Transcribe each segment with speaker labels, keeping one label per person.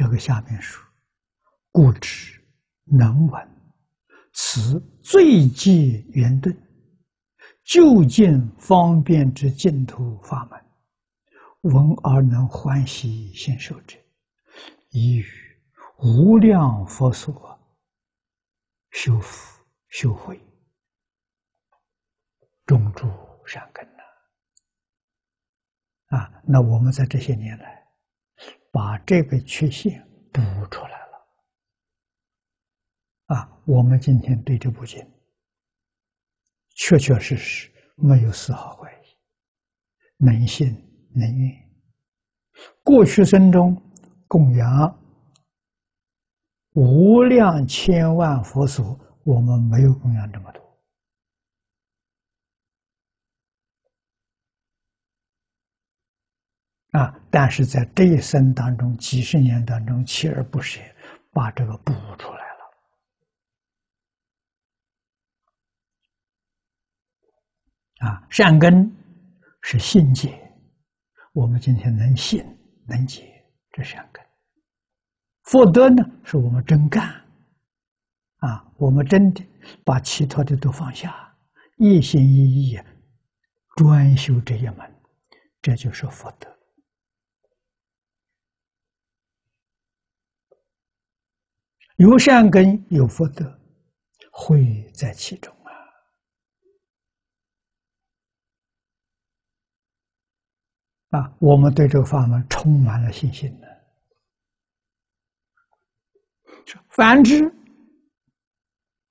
Speaker 1: 这个下面说：“故知能闻此最极圆顿，究竟方便之净土法门，闻而能欢喜信受者，已与无量佛所修福修慧，种诸善根呐！啊，那我们在这些年来。”把这个缺陷补出来了，啊，我们今天对这部经确确实实没有丝毫怀疑，能信能愿。过去生中供养无量千万佛所，我们没有供养这么多。啊！但是在这一生当中，几十年当中，锲而不舍，把这个补出来了。啊，善根是信解，我们今天能信能解，这善根；福德呢，是我们真干。啊，我们真的把其他的都放下，一心一意专修这一门，这就是福德。有善根有福德，会在其中啊！啊，我们对这个法门充满了信心呢。反之，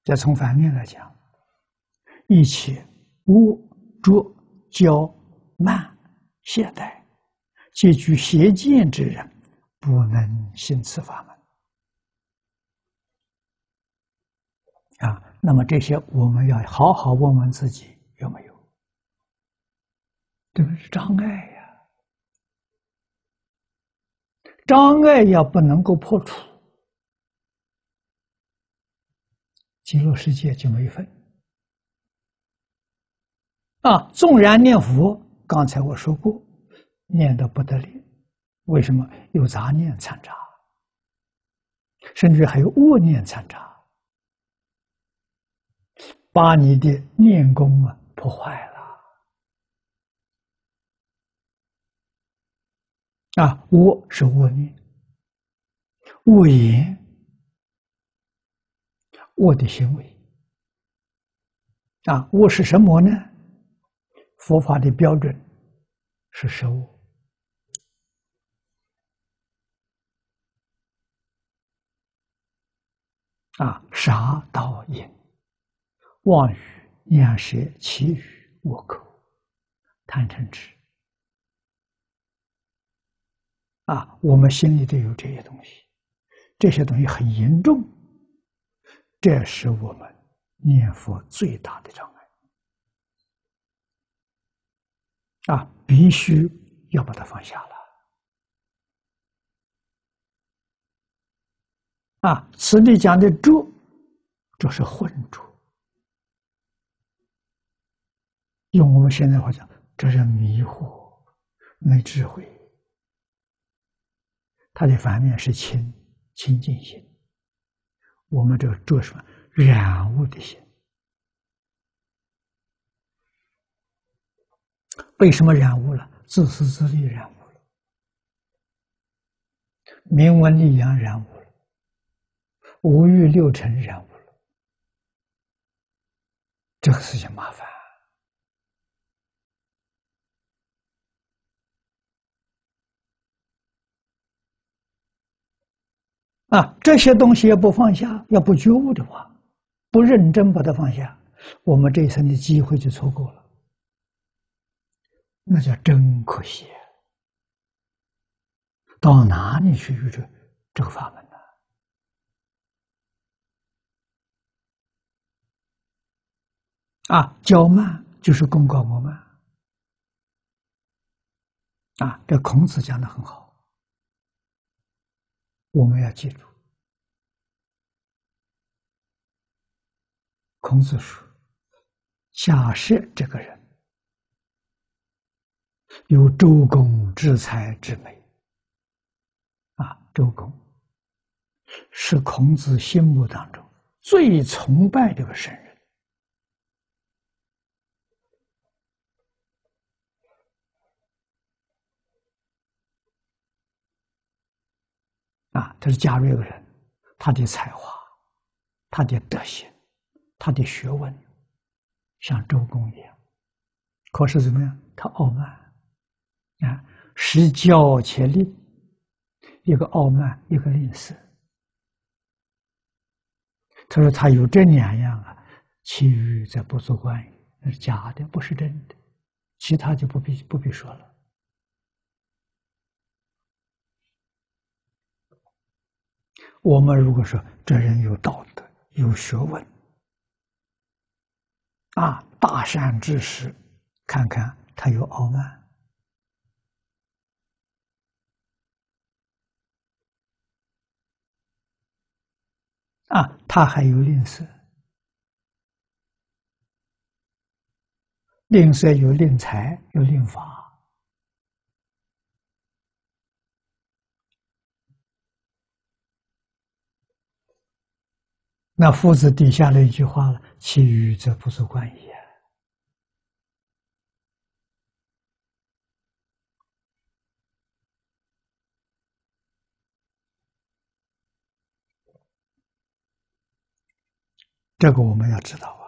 Speaker 1: 再从反面来讲，一切污浊骄慢懈怠，皆具邪见之人，不能行此法。啊，那么这些我们要好好问问自己有没有，这个是障碍呀，障碍要不能够破除，极乐世界就没份。啊，纵然念佛，刚才我说过，念的不得了，为什么有杂念掺杂，甚至还有恶念掺杂？把你的念功啊破坏了啊！我是恶念、恶言、恶的行为啊！我是什么呢？佛法的标准是十恶啊，杀盗淫。妄语、念舌、绮语、恶口、贪嗔痴，啊，我们心里都有这些东西，这些东西很严重，这是我们念佛最大的障碍，啊，必须要把它放下了，啊，此地讲的住，这是混浊。用我们现在话讲，这是迷惑，没智慧。它的反面是清清净心。我们这个做什么染污的心？为什么染污了？自私自利染污了，名闻利养染污了，五欲六尘染污了，这个事情麻烦。啊，这些东西要不放下，要不觉悟的话，不认真把它放下，我们这一生的机会就错过了，那叫真可惜。到哪里去遇这这个法门呢？啊，骄慢就是功高我慢。啊，这孔子讲的很好。我们要记住，孔子说：“假设这个人有周公之才之美，啊，周公是孔子心目当中最崇拜的个圣人。啊！他是贾瑞个人，他的才华，他的德行，他的学问，像周公一样。可是怎么样？他傲慢啊，失骄且吝，一个傲慢，一个吝啬。他说：“他有这两样啊，其余再不足观语，那是假的，不是真的。其他就不必不必说了。我们如果说这人有道德、有学问，啊，大善之识，看看他有傲慢。”啊，他还有吝啬，吝啬有吝财，有吝法。那夫子底下的一句话了：“其余则不足观也。”这个我们要知道。